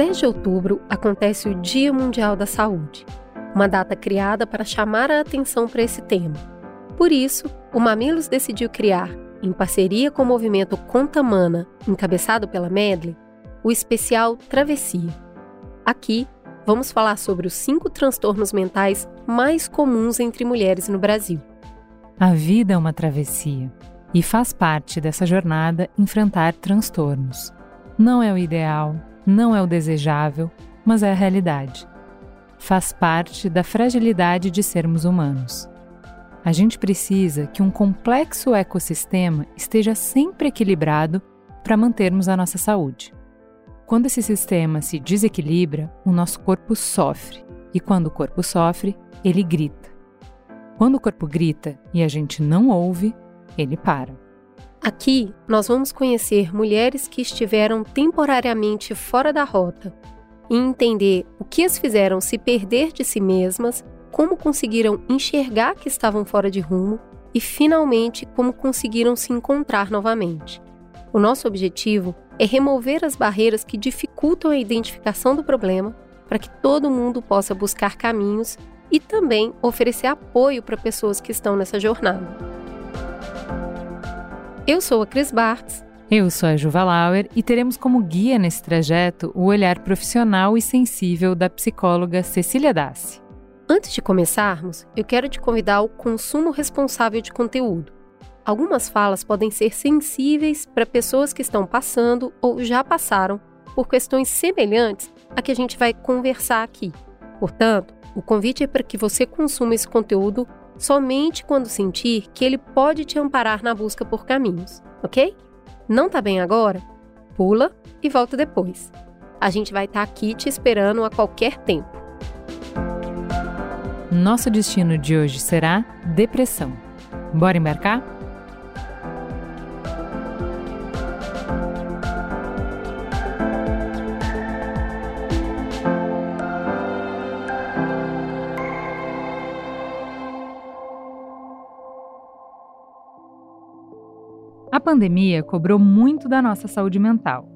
10 de outubro acontece o Dia Mundial da Saúde, uma data criada para chamar a atenção para esse tema. Por isso, o Mamilos decidiu criar, em parceria com o movimento Contamana, encabeçado pela Medley, o especial Travessia. Aqui, vamos falar sobre os cinco transtornos mentais mais comuns entre mulheres no Brasil. A vida é uma travessia e faz parte dessa jornada enfrentar transtornos. Não é o ideal, não é o desejável, mas é a realidade. Faz parte da fragilidade de sermos humanos. A gente precisa que um complexo ecossistema esteja sempre equilibrado para mantermos a nossa saúde. Quando esse sistema se desequilibra, o nosso corpo sofre, e quando o corpo sofre, ele grita. Quando o corpo grita e a gente não ouve, ele para. Aqui nós vamos conhecer mulheres que estiveram temporariamente fora da rota e entender o que as fizeram se perder de si mesmas como conseguiram enxergar que estavam fora de rumo e, finalmente, como conseguiram se encontrar novamente. O nosso objetivo é remover as barreiras que dificultam a identificação do problema para que todo mundo possa buscar caminhos e também oferecer apoio para pessoas que estão nessa jornada. Eu sou a Cris Bartz. Eu sou a Juva Lauer e teremos como guia nesse trajeto o olhar profissional e sensível da psicóloga Cecília Dassi. Antes de começarmos, eu quero te convidar ao consumo responsável de conteúdo. Algumas falas podem ser sensíveis para pessoas que estão passando ou já passaram por questões semelhantes a que a gente vai conversar aqui. Portanto, o convite é para que você consuma esse conteúdo somente quando sentir que ele pode te amparar na busca por caminhos, ok? Não tá bem agora? Pula e volta depois. A gente vai estar tá aqui te esperando a qualquer tempo. Nosso destino de hoje será depressão. Bora embarcar? A pandemia cobrou muito da nossa saúde mental.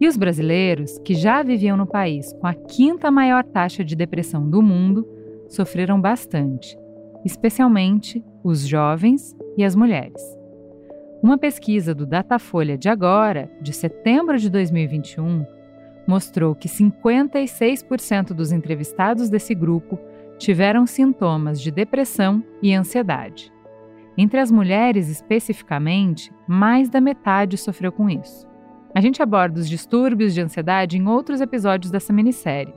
E os brasileiros, que já viviam no país com a quinta maior taxa de depressão do mundo, sofreram bastante, especialmente os jovens e as mulheres. Uma pesquisa do Datafolha de agora, de setembro de 2021, mostrou que 56% dos entrevistados desse grupo tiveram sintomas de depressão e ansiedade. Entre as mulheres, especificamente, mais da metade sofreu com isso. A gente aborda os distúrbios de ansiedade em outros episódios dessa minissérie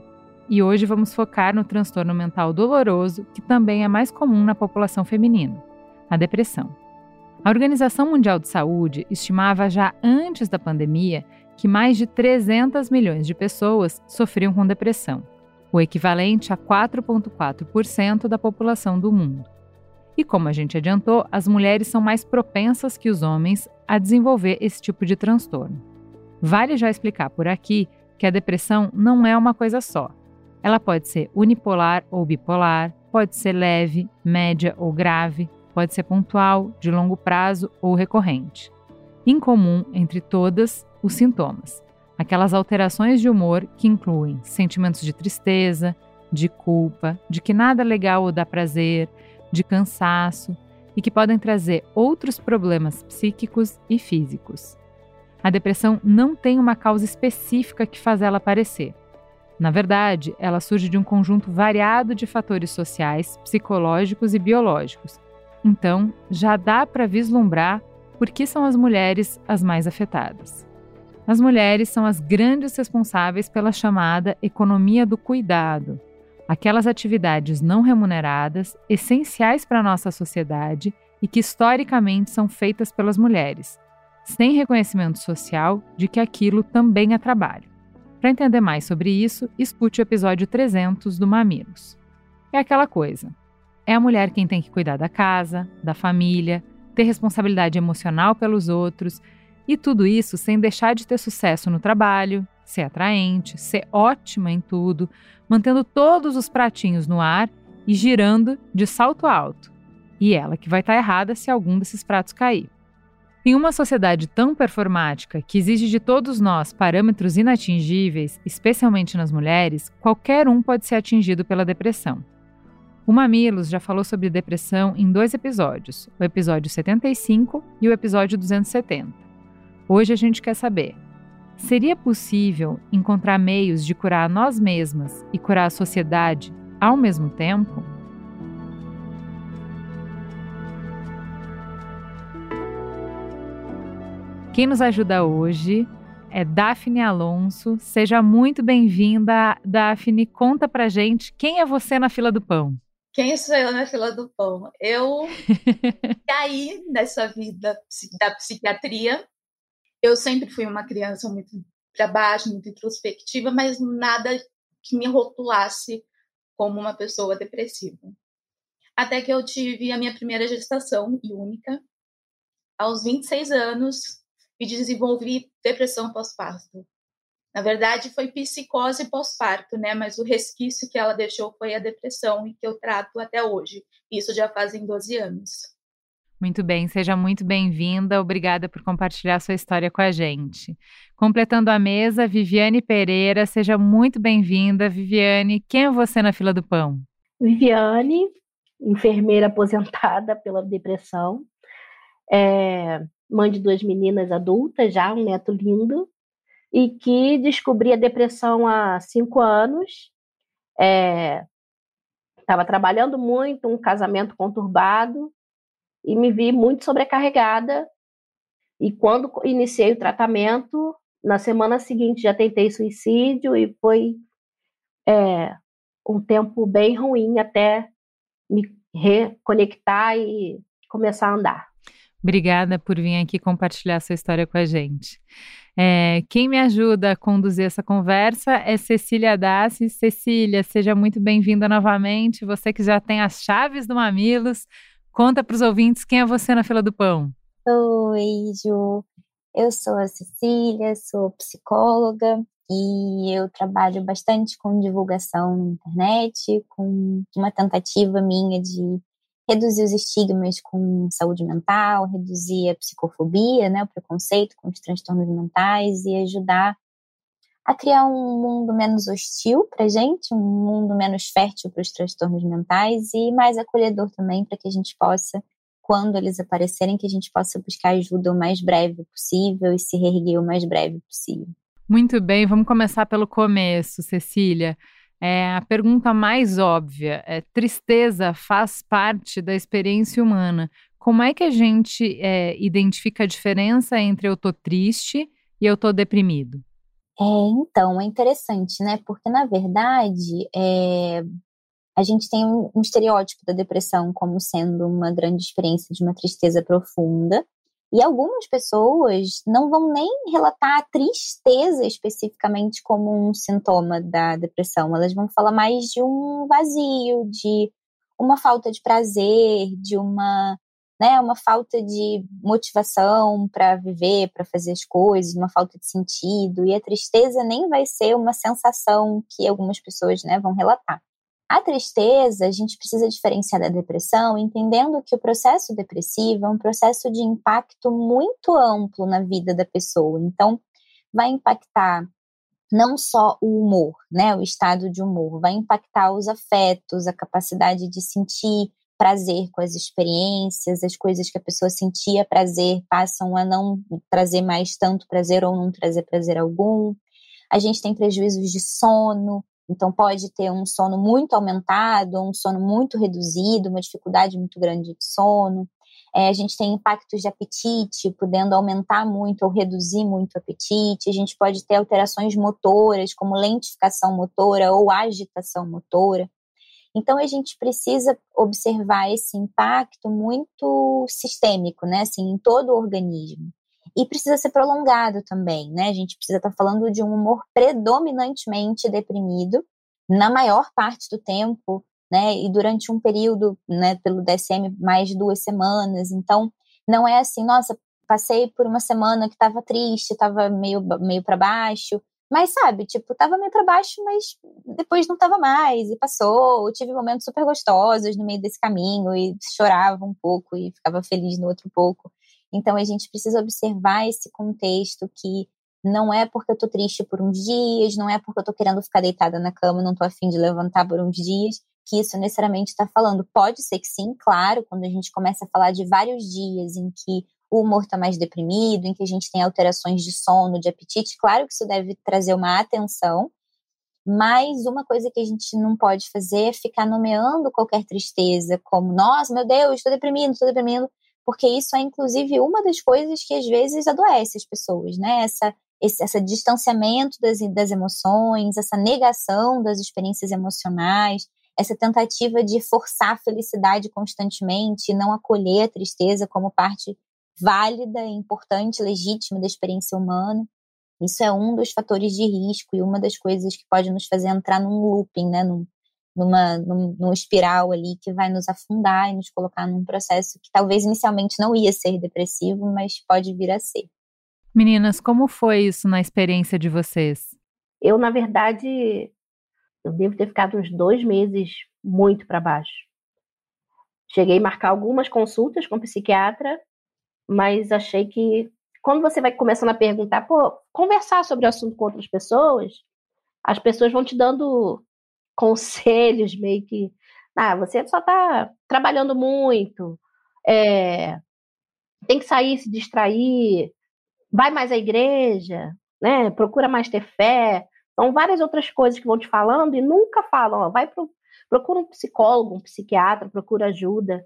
e hoje vamos focar no transtorno mental doloroso, que também é mais comum na população feminina, a depressão. A Organização Mundial de Saúde estimava já antes da pandemia que mais de 300 milhões de pessoas sofriam com depressão, o equivalente a 4,4% da população do mundo. E como a gente adiantou, as mulheres são mais propensas que os homens a desenvolver esse tipo de transtorno. Vale já explicar por aqui que a depressão não é uma coisa só. Ela pode ser unipolar ou bipolar, pode ser leve, média ou grave, pode ser pontual, de longo prazo ou recorrente. Incomum entre todas, os sintomas. Aquelas alterações de humor que incluem sentimentos de tristeza, de culpa, de que nada legal ou dá prazer, de cansaço e que podem trazer outros problemas psíquicos e físicos. A depressão não tem uma causa específica que faz ela aparecer. Na verdade, ela surge de um conjunto variado de fatores sociais, psicológicos e biológicos. Então, já dá para vislumbrar por que são as mulheres as mais afetadas. As mulheres são as grandes responsáveis pela chamada economia do cuidado, aquelas atividades não remuneradas, essenciais para a nossa sociedade e que historicamente são feitas pelas mulheres, sem reconhecimento social de que aquilo também é trabalho. Para entender mais sobre isso, escute o episódio 300 do Mamilos. É aquela coisa. É a mulher quem tem que cuidar da casa, da família, ter responsabilidade emocional pelos outros e tudo isso sem deixar de ter sucesso no trabalho, ser atraente, ser ótima em tudo, mantendo todos os pratinhos no ar e girando de salto alto. E ela que vai estar tá errada se algum desses pratos cair. Em uma sociedade tão performática, que exige de todos nós parâmetros inatingíveis, especialmente nas mulheres, qualquer um pode ser atingido pela depressão. O Mamilos já falou sobre depressão em dois episódios, o episódio 75 e o episódio 270. Hoje a gente quer saber: seria possível encontrar meios de curar nós mesmas e curar a sociedade ao mesmo tempo? Quem nos ajuda hoje é Daphne Alonso. Seja muito bem-vinda, Daphne. Conta pra gente quem é você na fila do pão. Quem sou eu na fila do pão? Eu caí nessa vida da psiquiatria. Eu sempre fui uma criança muito para baixo, muito introspectiva, mas nada que me rotulasse como uma pessoa depressiva. Até que eu tive a minha primeira gestação e única, aos 26 anos, e desenvolvi depressão pós-parto. Na verdade, foi psicose pós-parto, né? Mas o resquício que ela deixou foi a depressão e que eu trato até hoje. Isso já fazem 12 anos. Muito bem, seja muito bem-vinda. Obrigada por compartilhar sua história com a gente. Completando a mesa, Viviane Pereira, seja muito bem-vinda. Viviane, quem é você na fila do pão? Viviane, enfermeira aposentada pela depressão. É, mãe de duas meninas adultas já, um neto lindo, e que descobri a depressão há cinco anos. Estava é, trabalhando muito, um casamento conturbado, e me vi muito sobrecarregada. E quando iniciei o tratamento, na semana seguinte já tentei suicídio e foi é, um tempo bem ruim até me reconectar e começar a andar. Obrigada por vir aqui compartilhar sua história com a gente. É, quem me ajuda a conduzir essa conversa é Cecília Dassi. Cecília, seja muito bem-vinda novamente. Você que já tem as chaves do Mamilos, conta para os ouvintes quem é você na fila do pão. Oi, Ju. Eu sou a Cecília, sou psicóloga e eu trabalho bastante com divulgação na internet, com uma tentativa minha de reduzir os estigmas com saúde mental, reduzir a psicofobia, né, o preconceito com os transtornos mentais e ajudar a criar um mundo menos hostil para gente, um mundo menos fértil para os transtornos mentais e mais acolhedor também para que a gente possa, quando eles aparecerem, que a gente possa buscar ajuda o mais breve possível e se reerguer o mais breve possível. Muito bem, vamos começar pelo começo, Cecília. É, a pergunta mais óbvia é: tristeza faz parte da experiência humana. Como é que a gente é, identifica a diferença entre eu tô triste e eu tô deprimido? É, então, é interessante, né? Porque, na verdade, é, a gente tem um, um estereótipo da depressão como sendo uma grande experiência de uma tristeza profunda, e algumas pessoas não vão nem relatar a tristeza especificamente como um sintoma da depressão. Elas vão falar mais de um vazio, de uma falta de prazer, de uma, né, uma falta de motivação para viver, para fazer as coisas, uma falta de sentido. E a tristeza nem vai ser uma sensação que algumas pessoas né, vão relatar. A tristeza, a gente precisa diferenciar da depressão, entendendo que o processo depressivo é um processo de impacto muito amplo na vida da pessoa. Então, vai impactar não só o humor, né, o estado de humor, vai impactar os afetos, a capacidade de sentir prazer com as experiências, as coisas que a pessoa sentia prazer passam a não trazer mais tanto prazer ou não trazer prazer algum. A gente tem prejuízos de sono, então, pode ter um sono muito aumentado, um sono muito reduzido, uma dificuldade muito grande de sono. É, a gente tem impactos de apetite, podendo aumentar muito ou reduzir muito o apetite. A gente pode ter alterações motoras, como lentificação motora ou agitação motora. Então, a gente precisa observar esse impacto muito sistêmico, né, assim, em todo o organismo. E precisa ser prolongado também, né? A gente precisa estar tá falando de um humor predominantemente deprimido, na maior parte do tempo, né? E durante um período, né, pelo DSM, mais de duas semanas. Então, não é assim, nossa, passei por uma semana que estava triste, estava meio, meio para baixo, mas sabe, tipo, tava meio para baixo, mas depois não tava mais e passou. Eu tive momentos super gostosos no meio desse caminho e chorava um pouco e ficava feliz no outro pouco. Então a gente precisa observar esse contexto que não é porque eu tô triste por uns dias, não é porque eu tô querendo ficar deitada na cama, não tô afim de levantar por uns dias, que isso necessariamente está falando. Pode ser que sim, claro, quando a gente começa a falar de vários dias em que o humor está mais deprimido, em que a gente tem alterações de sono, de apetite, claro que isso deve trazer uma atenção, mas uma coisa que a gente não pode fazer é ficar nomeando qualquer tristeza como, nossa, meu Deus, estou deprimindo, estou deprimindo, porque isso é inclusive uma das coisas que às vezes adoece as pessoas, né? Essa, esse essa distanciamento das, das emoções, essa negação das experiências emocionais, essa tentativa de forçar a felicidade constantemente e não acolher a tristeza como parte válida, importante, legítima da experiência humana. Isso é um dos fatores de risco e uma das coisas que pode nos fazer entrar num looping, né, num, numa, num, num espiral ali que vai nos afundar e nos colocar num processo que talvez inicialmente não ia ser depressivo, mas pode vir a ser. Meninas, como foi isso na experiência de vocês? Eu, na verdade, eu devo ter ficado uns dois meses muito para baixo. Cheguei a marcar algumas consultas com psiquiatra, mas achei que quando você vai começando a perguntar, pô, conversar sobre o assunto com outras pessoas, as pessoas vão te dando conselhos meio que, ah, você só está trabalhando muito, é, tem que sair, se distrair, vai mais à igreja, né? Procura mais ter fé. São várias outras coisas que vão te falando e nunca falam, ó, vai pro, procura um psicólogo, um psiquiatra, procura ajuda.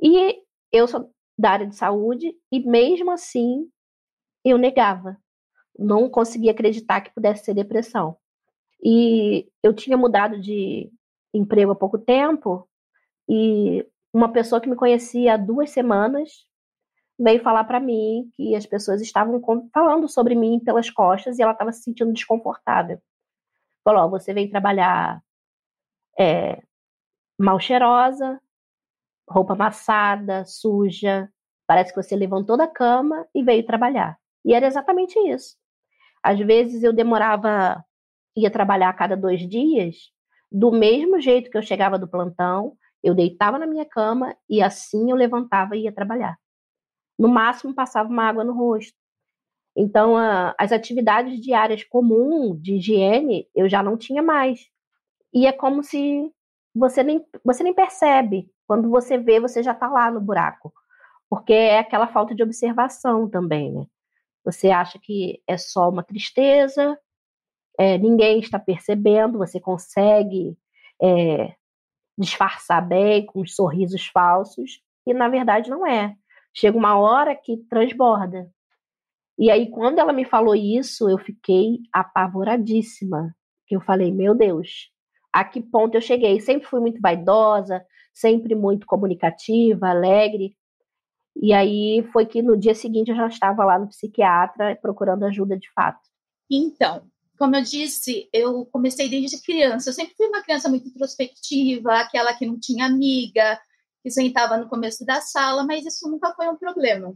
E eu sou da área de saúde e mesmo assim eu negava. Não conseguia acreditar que pudesse ser depressão. E eu tinha mudado de emprego há pouco tempo e uma pessoa que me conhecia há duas semanas veio falar para mim que as pessoas estavam falando sobre mim pelas costas e ela estava se sentindo desconfortável. Falou: você vem trabalhar é, mal cheirosa, roupa amassada, suja. Parece que você levantou da cama e veio trabalhar. E era exatamente isso. Às vezes eu demorava, ia trabalhar a cada dois dias, do mesmo jeito que eu chegava do plantão, eu deitava na minha cama e assim eu levantava e ia trabalhar. No máximo passava uma água no rosto. Então, a, as atividades diárias comuns de higiene eu já não tinha mais. E é como se você nem, você nem percebe. Quando você vê, você já está lá no buraco. Porque é aquela falta de observação também, né? Você acha que é só uma tristeza, é, ninguém está percebendo, você consegue é, disfarçar bem com os sorrisos falsos, e na verdade não é. Chega uma hora que transborda. E aí, quando ela me falou isso, eu fiquei apavoradíssima. Que eu falei, meu Deus, a que ponto eu cheguei? Sempre fui muito vaidosa, sempre muito comunicativa, alegre. E aí foi que no dia seguinte eu já estava lá no psiquiatra procurando ajuda de fato. Então, como eu disse, eu comecei desde criança. Eu sempre fui uma criança muito introspectiva, aquela que não tinha amiga, que sentava no começo da sala, mas isso nunca foi um problema.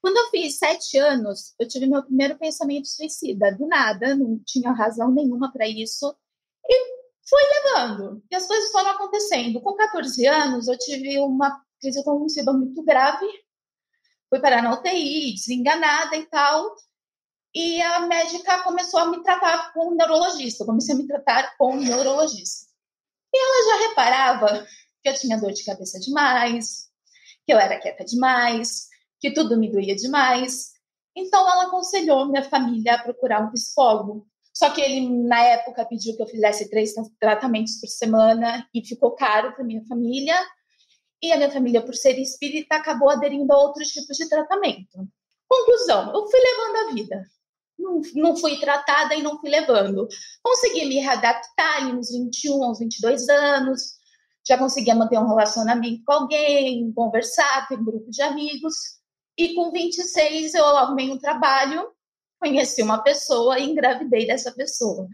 Quando eu fiz sete anos, eu tive meu primeiro pensamento suicida, do nada, não tinha razão nenhuma para isso, e fui levando, e as coisas foram acontecendo. Com 14 anos, eu tive uma crise convulsiva muito grave, fui parar na UTI, desenganada e tal, e a médica começou a me tratar com um neurologista, comecei a me tratar com um neurologista. E ela já reparava que eu tinha dor de cabeça demais, que eu era quieta demais, que tudo me doía demais. Então ela aconselhou minha família a procurar um psicólogo. Só que ele, na época, pediu que eu fizesse três tratamentos por semana e ficou caro para minha família. E a minha família, por ser espírita, acabou aderindo a outros tipos de tratamento. Conclusão: eu fui levando a vida. Não, não fui tratada e não fui levando. Consegui me readaptar ali nos 21 aos 22 anos já conseguia manter um relacionamento com alguém, conversar, ter um grupo de amigos. E com 26 eu arrumei um trabalho, conheci uma pessoa e engravidei dessa pessoa.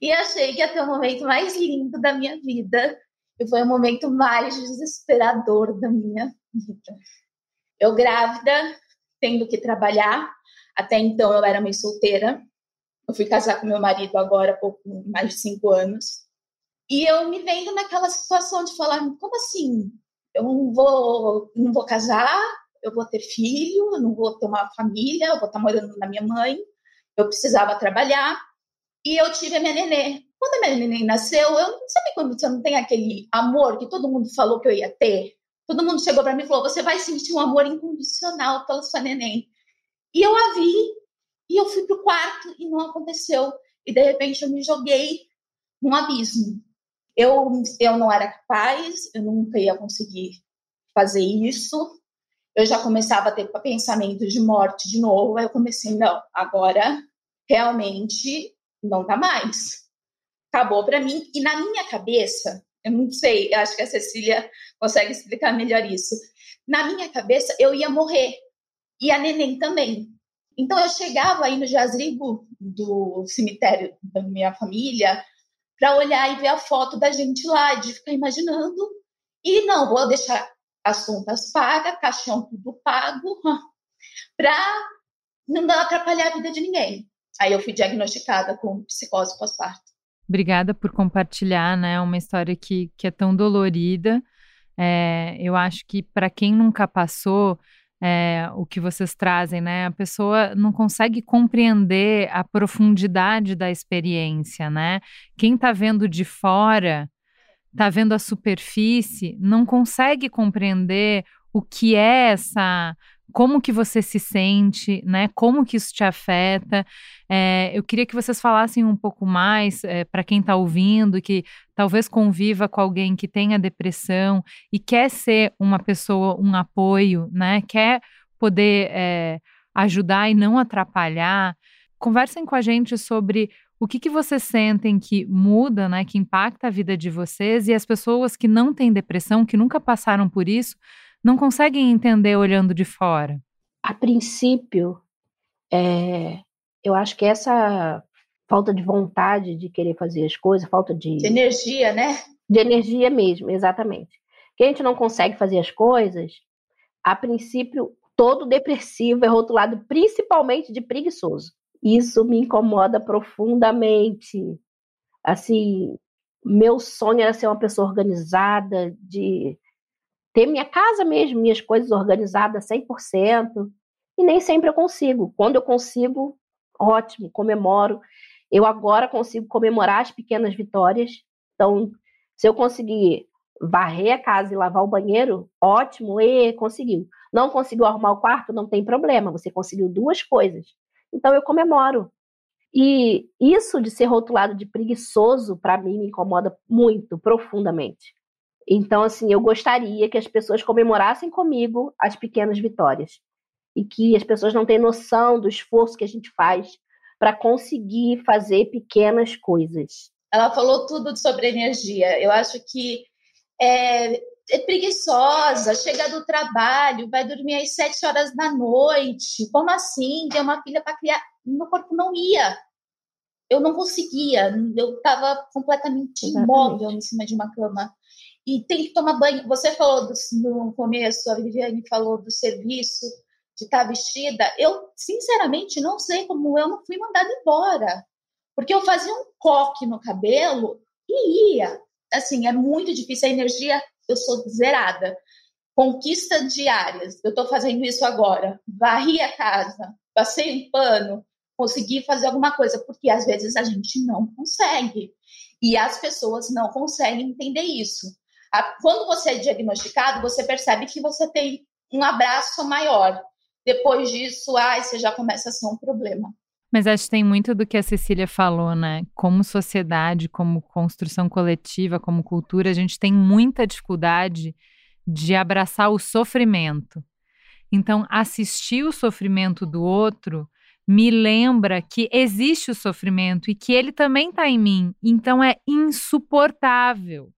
E achei que ia ter o momento mais lindo da minha vida. E foi o momento mais desesperador da minha vida. Eu grávida, tendo que trabalhar. Até então eu era mãe solteira. Eu fui casar com meu marido agora há pouco mais de cinco anos. E eu me vendo naquela situação de falar, como assim? Eu não vou, não vou casar, eu vou ter filho, eu não vou ter uma família, eu vou estar morando na minha mãe, eu precisava trabalhar, e eu tive a minha nenê. Quando a minha neném nasceu, eu sabe quando você não tem aquele amor que todo mundo falou que eu ia ter? Todo mundo chegou para mim e falou: você vai sentir um amor incondicional pela sua neném. E eu a vi, e eu fui pro quarto e não aconteceu. E de repente eu me joguei num abismo. Eu, eu não era capaz, eu nunca ia conseguir fazer isso. Eu já começava a ter pensamento de morte de novo. Aí eu comecei, não, agora realmente não dá mais acabou para mim. E na minha cabeça, eu não sei, eu acho que a Cecília consegue explicar melhor isso. Na minha cabeça, eu ia morrer. E a neném também. Então, eu chegava aí no jazrigo do cemitério da minha família para olhar e ver a foto da gente lá, de ficar imaginando. E não, vou deixar as contas pagas, caixão tudo pago, para não atrapalhar a vida de ninguém. Aí eu fui diagnosticada com psicose pós-parto. Obrigada por compartilhar, né? Uma história que, que é tão dolorida. É, eu acho que para quem nunca passou, é, o que vocês trazem, né? A pessoa não consegue compreender a profundidade da experiência, né? Quem está vendo de fora, está vendo a superfície, não consegue compreender o que é essa como que você se sente, né? Como que isso te afeta? É, eu queria que vocês falassem um pouco mais é, para quem está ouvindo, que talvez conviva com alguém que tenha depressão e quer ser uma pessoa, um apoio, né? Quer poder é, ajudar e não atrapalhar. Conversem com a gente sobre o que, que vocês sentem que muda, né? Que impacta a vida de vocês e as pessoas que não têm depressão, que nunca passaram por isso não conseguem entender olhando de fora? A princípio, é, eu acho que essa falta de vontade de querer fazer as coisas, falta de, de energia, né? De energia mesmo, exatamente. Que a gente não consegue fazer as coisas, a princípio, todo depressivo é rotulado principalmente de preguiçoso. Isso me incomoda profundamente. Assim, meu sonho era ser uma pessoa organizada, de ter minha casa mesmo, minhas coisas organizadas 100%, e nem sempre eu consigo. Quando eu consigo, ótimo, comemoro. Eu agora consigo comemorar as pequenas vitórias. Então, se eu conseguir varrer a casa e lavar o banheiro, ótimo, e conseguiu. Não conseguiu arrumar o quarto, não tem problema, você conseguiu duas coisas. Então eu comemoro. E isso de ser rotulado de preguiçoso, para mim, me incomoda muito, profundamente. Então, assim, eu gostaria que as pessoas comemorassem comigo as pequenas vitórias e que as pessoas não têm noção do esforço que a gente faz para conseguir fazer pequenas coisas. Ela falou tudo sobre energia. Eu acho que é, é preguiçosa, chega do trabalho, vai dormir às sete horas da noite. Como assim? Tem uma filha para criar. Meu corpo não ia. Eu não conseguia. Eu estava completamente imóvel em cima de uma cama e tem que tomar banho. Você falou do, no começo, a Viviane falou do serviço, de estar vestida. Eu, sinceramente, não sei como eu não fui mandada embora. Porque eu fazia um coque no cabelo e ia. Assim, é muito difícil. A energia, eu sou zerada. Conquista diárias. Eu estou fazendo isso agora. Varri a casa, passei um pano, consegui fazer alguma coisa. Porque às vezes a gente não consegue. E as pessoas não conseguem entender isso quando você é diagnosticado, você percebe que você tem um abraço maior. Depois disso, ai, você já começa a ser um problema. Mas acho que tem muito do que a Cecília falou, né? Como sociedade, como construção coletiva, como cultura, a gente tem muita dificuldade de abraçar o sofrimento. Então, assistir o sofrimento do outro me lembra que existe o sofrimento e que ele também está em mim. Então, é insuportável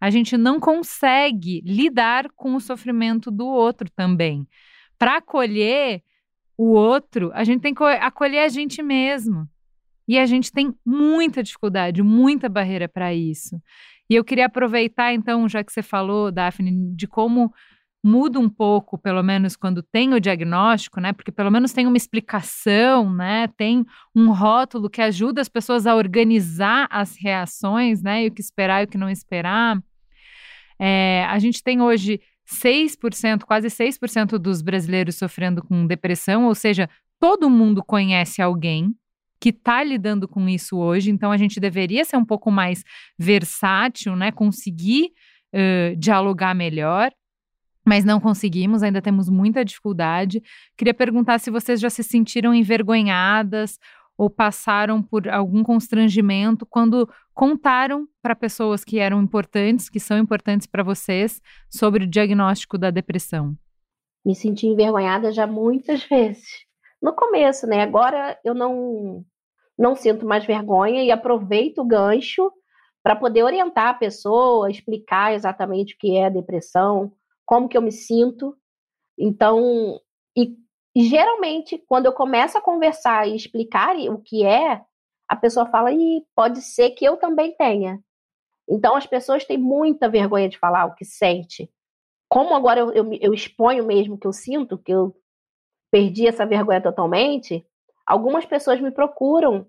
a gente não consegue lidar com o sofrimento do outro também. Para acolher o outro, a gente tem que acolher a gente mesmo. E a gente tem muita dificuldade, muita barreira para isso. E eu queria aproveitar, então, já que você falou, Daphne, de como muda um pouco, pelo menos quando tem o diagnóstico, né? Porque pelo menos tem uma explicação, né? Tem um rótulo que ajuda as pessoas a organizar as reações, né? E o que esperar e o que não esperar. É, a gente tem hoje 6%, quase 6% dos brasileiros sofrendo com depressão, ou seja, todo mundo conhece alguém que está lidando com isso hoje, então a gente deveria ser um pouco mais versátil, né? Conseguir uh, dialogar melhor, mas não conseguimos, ainda temos muita dificuldade. Queria perguntar se vocês já se sentiram envergonhadas ou passaram por algum constrangimento quando contaram para pessoas que eram importantes, que são importantes para vocês, sobre o diagnóstico da depressão? Me senti envergonhada já muitas vezes. No começo, né? Agora eu não não sinto mais vergonha e aproveito o gancho para poder orientar a pessoa, explicar exatamente o que é a depressão, como que eu me sinto. Então, e geralmente, quando eu começo a conversar e explicar o que é, a pessoa fala, e pode ser que eu também tenha. Então, as pessoas têm muita vergonha de falar o que sente. Como agora eu, eu, eu exponho mesmo que eu sinto, que eu perdi essa vergonha totalmente, algumas pessoas me procuram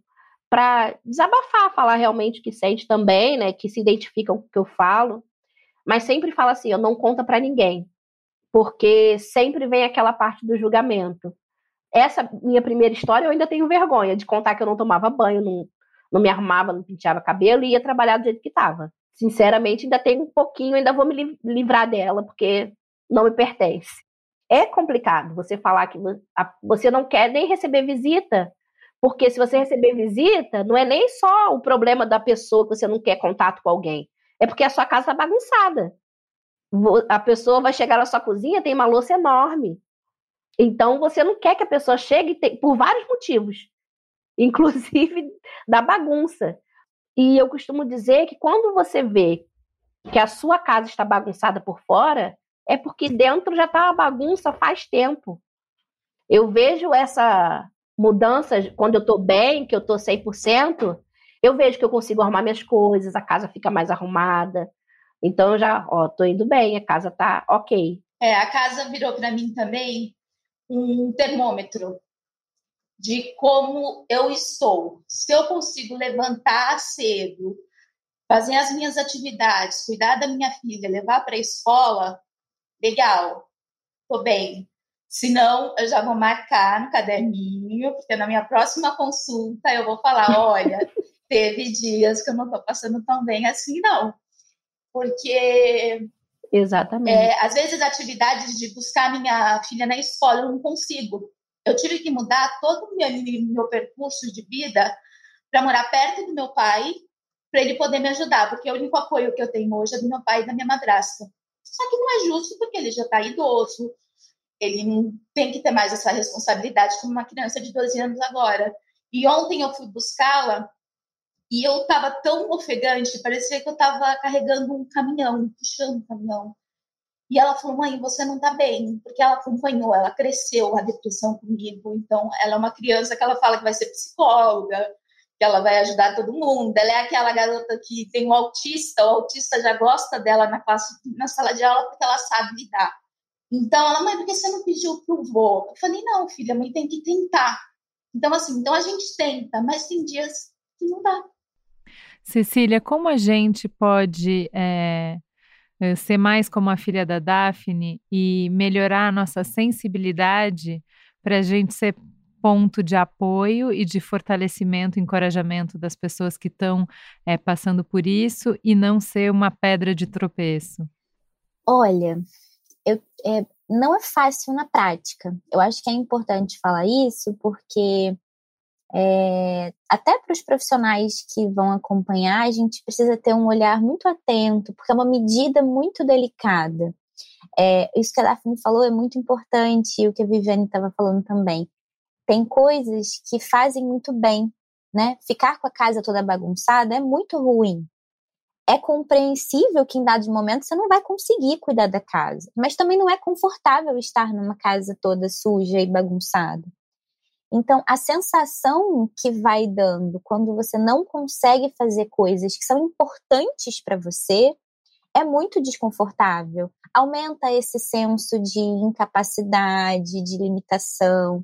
para desabafar, falar realmente o que sente também, né, que se identificam com o que eu falo, mas sempre fala assim, eu não conta para ninguém porque sempre vem aquela parte do julgamento. Essa minha primeira história eu ainda tenho vergonha de contar que eu não tomava banho, não, não me arrumava, não penteava cabelo e ia trabalhar do jeito que estava. Sinceramente, ainda tenho um pouquinho, ainda vou me livrar dela, porque não me pertence. É complicado você falar que você não quer nem receber visita, porque se você receber visita, não é nem só o problema da pessoa que você não quer contato com alguém, é porque a sua casa está bagunçada a pessoa vai chegar na sua cozinha, tem uma louça enorme. Então você não quer que a pessoa chegue por vários motivos, inclusive da bagunça. E eu costumo dizer que quando você vê que a sua casa está bagunçada por fora, é porque dentro já está uma bagunça faz tempo. Eu vejo essa mudança quando eu estou bem, que eu estou 100%, eu vejo que eu consigo arrumar minhas coisas, a casa fica mais arrumada, então já, ó, indo bem, a casa tá ok. É, a casa virou para mim também um termômetro de como eu estou. Se eu consigo levantar cedo, fazer as minhas atividades, cuidar da minha filha, levar para a escola, legal, tô bem. Se não, eu já vou marcar no caderninho, porque na minha próxima consulta eu vou falar: olha, teve dias que eu não estou passando tão bem assim, não porque Exatamente. É, às vezes atividades de buscar minha filha na escola eu não consigo. Eu tive que mudar todo o meu, meu percurso de vida para morar perto do meu pai, para ele poder me ajudar, porque o único apoio que eu tenho hoje é do meu pai e da minha madrasta. Só que não é justo porque ele já está idoso, ele não tem que ter mais essa responsabilidade como uma criança de 12 anos agora. E ontem eu fui buscá-la e eu estava tão ofegante, parecia que eu estava carregando um caminhão, puxando um caminhão. E ela falou: mãe, você não está bem, porque ela acompanhou, ela cresceu a depressão comigo. Então, ela é uma criança que ela fala que vai ser psicóloga, que ela vai ajudar todo mundo. Ela é aquela garota que tem um autista, o autista já gosta dela na classe, na sala de aula, porque ela sabe lidar. Então, ela, mãe, por que você não pediu pro vô? Eu falei: não, filha, mãe tem que tentar. Então, assim, então a gente tenta, mas tem dias que não dá. Cecília, como a gente pode é, ser mais como a filha da Daphne e melhorar a nossa sensibilidade para a gente ser ponto de apoio e de fortalecimento, encorajamento das pessoas que estão é, passando por isso e não ser uma pedra de tropeço? Olha, eu, é, não é fácil na prática. Eu acho que é importante falar isso porque é, até para os profissionais que vão acompanhar, a gente precisa ter um olhar muito atento, porque é uma medida muito delicada. É, isso que a Daphne falou é muito importante, e o que a Viviane estava falando também. Tem coisas que fazem muito bem, né? Ficar com a casa toda bagunçada é muito ruim. É compreensível que em dados momentos você não vai conseguir cuidar da casa, mas também não é confortável estar numa casa toda suja e bagunçada. Então, a sensação que vai dando quando você não consegue fazer coisas que são importantes para você é muito desconfortável. Aumenta esse senso de incapacidade, de limitação.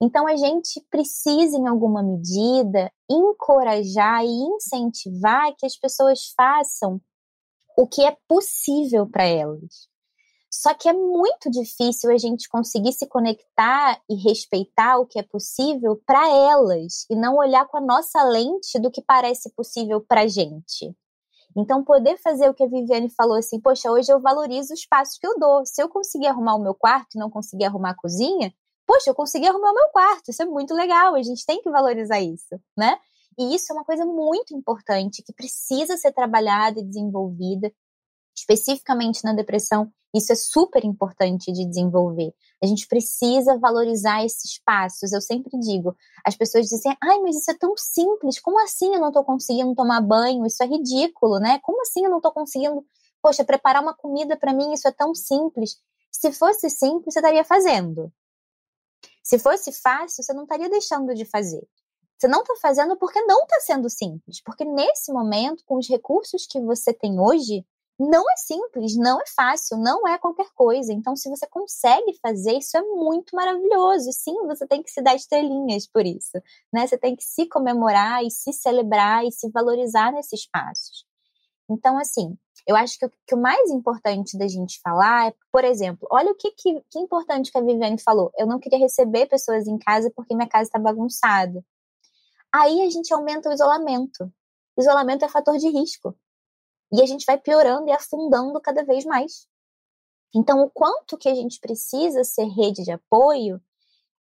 Então, a gente precisa, em alguma medida, encorajar e incentivar que as pessoas façam o que é possível para elas. Só que é muito difícil a gente conseguir se conectar e respeitar o que é possível para elas e não olhar com a nossa lente do que parece possível para gente. Então, poder fazer o que a Viviane falou assim, poxa, hoje eu valorizo os passos que eu dou. Se eu conseguir arrumar o meu quarto e não conseguir arrumar a cozinha, poxa, eu consegui arrumar o meu quarto. Isso é muito legal. A gente tem que valorizar isso, né? E isso é uma coisa muito importante que precisa ser trabalhada e desenvolvida, especificamente na depressão. Isso é super importante de desenvolver. A gente precisa valorizar esses passos. Eu sempre digo, as pessoas dizem, ai, mas isso é tão simples, como assim eu não estou conseguindo tomar banho? Isso é ridículo, né? Como assim eu não estou conseguindo, poxa, preparar uma comida para mim? Isso é tão simples. Se fosse simples, você estaria fazendo. Se fosse fácil, você não estaria deixando de fazer. Você não está fazendo porque não está sendo simples. Porque nesse momento, com os recursos que você tem hoje, não é simples, não é fácil, não é qualquer coisa. Então, se você consegue fazer, isso é muito maravilhoso. Sim, você tem que se dar estrelinhas por isso, né? Você tem que se comemorar e se celebrar e se valorizar nesses passos. Então, assim, eu acho que o, que o mais importante da gente falar é, por exemplo, olha o que, que, que importante que a Viviane falou. Eu não queria receber pessoas em casa porque minha casa está bagunçada. Aí a gente aumenta o isolamento. Isolamento é fator de risco. E a gente vai piorando e afundando cada vez mais. Então, o quanto que a gente precisa ser rede de apoio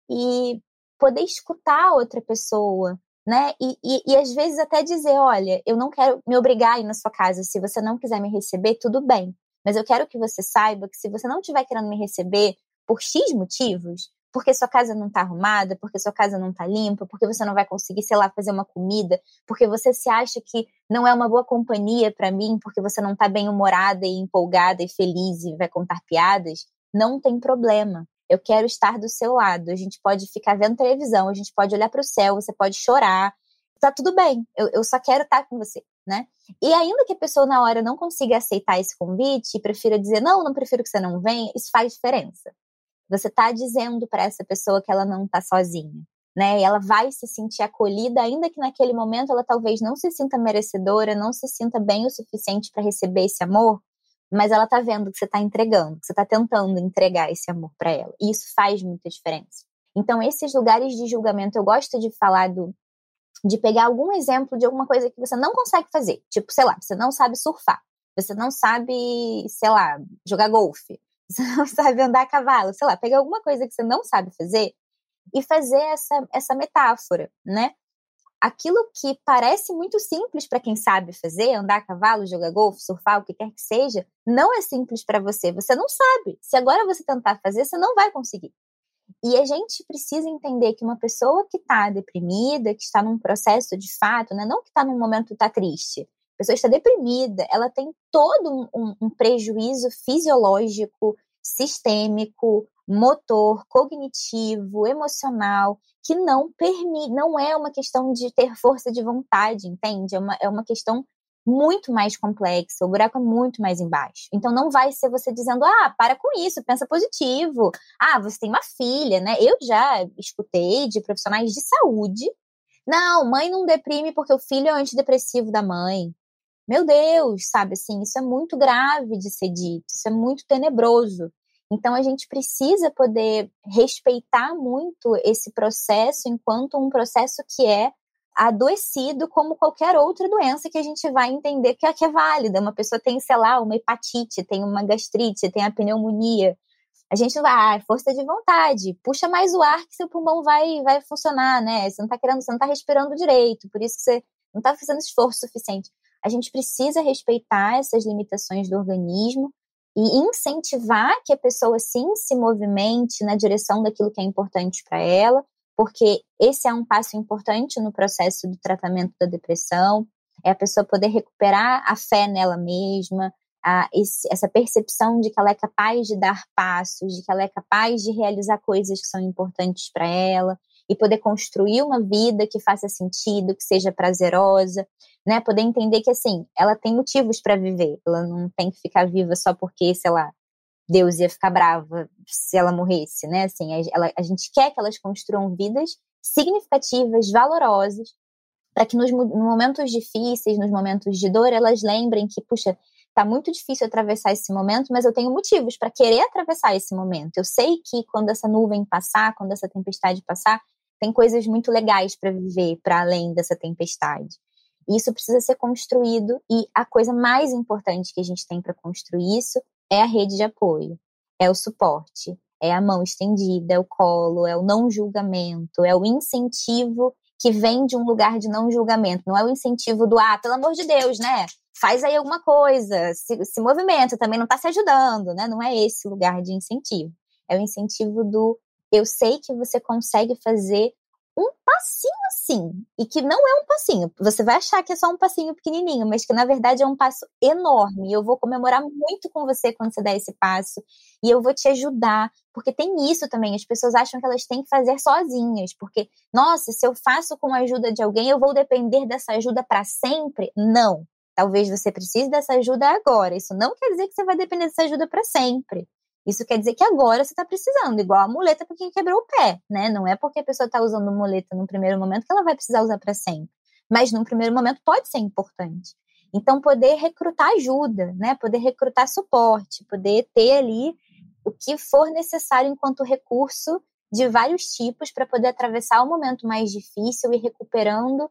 e poder escutar outra pessoa, né? E, e, e, às vezes até dizer, olha, eu não quero me obrigar a ir na sua casa. Se você não quiser me receber, tudo bem. Mas eu quero que você saiba que se você não estiver querendo me receber por X motivos, porque sua casa não está arrumada, porque sua casa não está limpa, porque você não vai conseguir, sei lá, fazer uma comida, porque você se acha que não é uma boa companhia para mim, porque você não está bem humorada e empolgada e feliz e vai contar piadas, não tem problema. Eu quero estar do seu lado. A gente pode ficar vendo televisão, a gente pode olhar para o céu, você pode chorar. Tá tudo bem. Eu, eu só quero estar com você, né? E ainda que a pessoa na hora não consiga aceitar esse convite e prefira dizer não, não prefiro que você não venha, isso faz diferença. Você está dizendo para essa pessoa que ela não está sozinha, né? E ela vai se sentir acolhida, ainda que naquele momento ela talvez não se sinta merecedora, não se sinta bem o suficiente para receber esse amor, mas ela está vendo que você está entregando, que você está tentando entregar esse amor para ela. E isso faz muita diferença. Então, esses lugares de julgamento, eu gosto de falar do de pegar algum exemplo de alguma coisa que você não consegue fazer. Tipo, sei lá, você não sabe surfar, você não sabe, sei lá, jogar golfe, você não sabe andar a cavalo, sei lá, pegar alguma coisa que você não sabe fazer e fazer essa, essa metáfora, né? Aquilo que parece muito simples para quem sabe fazer, andar a cavalo, jogar golfe, surfar, o que quer que seja, não é simples para você. Você não sabe. Se agora você tentar fazer, você não vai conseguir. E a gente precisa entender que uma pessoa que está deprimida, que está num processo de fato, né, não que está num momento está triste, a pessoa está deprimida, ela tem todo um, um prejuízo fisiológico, sistêmico, motor, cognitivo, emocional, que não permite, não é uma questão de ter força de vontade, entende? É uma, é uma questão muito mais complexa, o buraco é muito mais embaixo. Então não vai ser você dizendo, ah, para com isso, pensa positivo. Ah, você tem uma filha, né? Eu já escutei de profissionais de saúde. Não, mãe não deprime porque o filho é antidepressivo da mãe meu Deus, sabe assim, isso é muito grave de ser dito, isso é muito tenebroso. Então a gente precisa poder respeitar muito esse processo enquanto um processo que é adoecido como qualquer outra doença que a gente vai entender que é, que é válida. Uma pessoa tem, sei lá, uma hepatite, tem uma gastrite, tem a pneumonia. A gente vai, ah, força de vontade, puxa mais o ar que seu pulmão vai, vai funcionar, né? Você não tá querendo, você não tá respirando direito, por isso que você não tá fazendo esforço suficiente a gente precisa respeitar essas limitações do organismo e incentivar que a pessoa sim se movimente na direção daquilo que é importante para ela, porque esse é um passo importante no processo do tratamento da depressão, é a pessoa poder recuperar a fé nela mesma, a, esse, essa percepção de que ela é capaz de dar passos, de que ela é capaz de realizar coisas que são importantes para ela e poder construir uma vida que faça sentido, que seja prazerosa, né? Poder entender que assim, ela tem motivos para viver, ela não tem que ficar viva só porque, sei lá, Deus ia ficar brava se ela morresse, né? Assim, a, ela, a gente quer que elas construam vidas significativas, valorosas, para que nos, nos momentos difíceis, nos momentos de dor, elas lembrem que, puxa, tá muito difícil atravessar esse momento, mas eu tenho motivos para querer atravessar esse momento. Eu sei que quando essa nuvem passar, quando essa tempestade passar, tem coisas muito legais para viver para além dessa tempestade. E isso precisa ser construído e a coisa mais importante que a gente tem para construir isso é a rede de apoio, é o suporte, é a mão estendida, é o colo, é o não julgamento, é o incentivo que vem de um lugar de não julgamento, não é o incentivo do ah, pelo amor de Deus, né? Faz aí alguma coisa, se, se movimenta, também não está se ajudando, né? Não é esse lugar de incentivo. É o incentivo do eu sei que você consegue fazer um passinho assim, e que não é um passinho. Você vai achar que é só um passinho pequenininho, mas que na verdade é um passo enorme. E eu vou comemorar muito com você quando você der esse passo, e eu vou te ajudar, porque tem isso também. As pessoas acham que elas têm que fazer sozinhas, porque, nossa, se eu faço com a ajuda de alguém, eu vou depender dessa ajuda para sempre? Não. Talvez você precise dessa ajuda agora. Isso não quer dizer que você vai depender dessa ajuda para sempre. Isso quer dizer que agora você está precisando, igual a muleta para quem quebrou o pé, né? Não é porque a pessoa está usando muleta no primeiro momento que ela vai precisar usar para sempre. Mas no primeiro momento pode ser importante. Então, poder recrutar ajuda, né? Poder recrutar suporte, poder ter ali o que for necessário enquanto recurso de vários tipos para poder atravessar o momento mais difícil e recuperando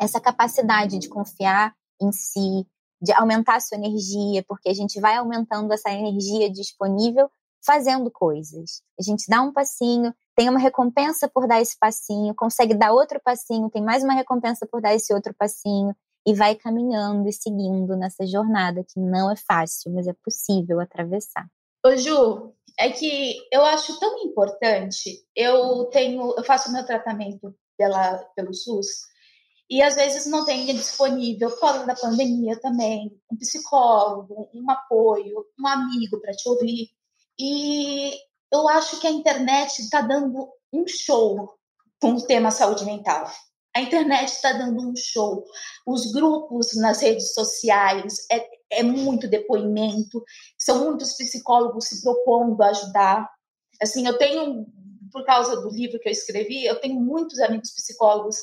essa capacidade de confiar em si, de aumentar a sua energia, porque a gente vai aumentando essa energia disponível fazendo coisas. A gente dá um passinho, tem uma recompensa por dar esse passinho, consegue dar outro passinho, tem mais uma recompensa por dar esse outro passinho, e vai caminhando e seguindo nessa jornada que não é fácil, mas é possível atravessar. Ô Ju, é que eu acho tão importante. Eu tenho, eu faço meu tratamento pela, pelo SUS e às vezes não tem disponível, causa da pandemia também, um psicólogo, um apoio, um amigo para te ouvir. E eu acho que a internet está dando um show com o tema saúde mental. A internet está dando um show. Os grupos nas redes sociais é, é muito depoimento. São muitos psicólogos se propondo a ajudar. Assim, eu tenho por causa do livro que eu escrevi, eu tenho muitos amigos psicólogos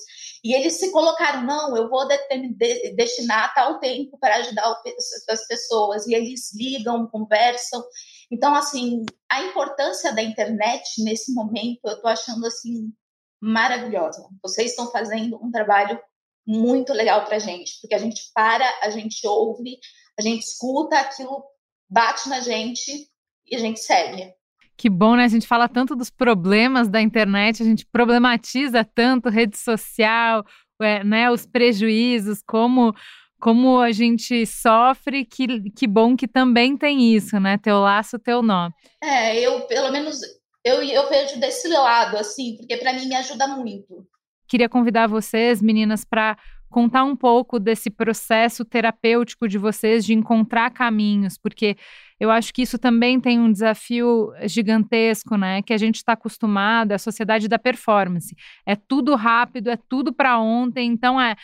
e eles se colocaram, não, eu vou de, de, destinar tal tempo para ajudar as pessoas, e eles ligam, conversam. Então, assim, a importância da internet nesse momento, eu estou achando, assim, maravilhosa. Vocês estão fazendo um trabalho muito legal para a gente, porque a gente para, a gente ouve, a gente escuta, aquilo bate na gente e a gente segue. Que bom, né? A gente fala tanto dos problemas da internet, a gente problematiza tanto rede social, é, né? Os prejuízos, como como a gente sofre, que, que bom que também tem isso, né? Teu laço, teu nó. É, eu, pelo menos, eu, eu vejo desse lado, assim, porque para mim me ajuda muito. Queria convidar vocês, meninas, para contar um pouco desse processo terapêutico de vocês de encontrar caminhos, porque eu acho que isso também tem um desafio gigantesco, né? Que a gente está acostumado, é a sociedade da performance. É tudo rápido, é tudo para ontem. Então, é.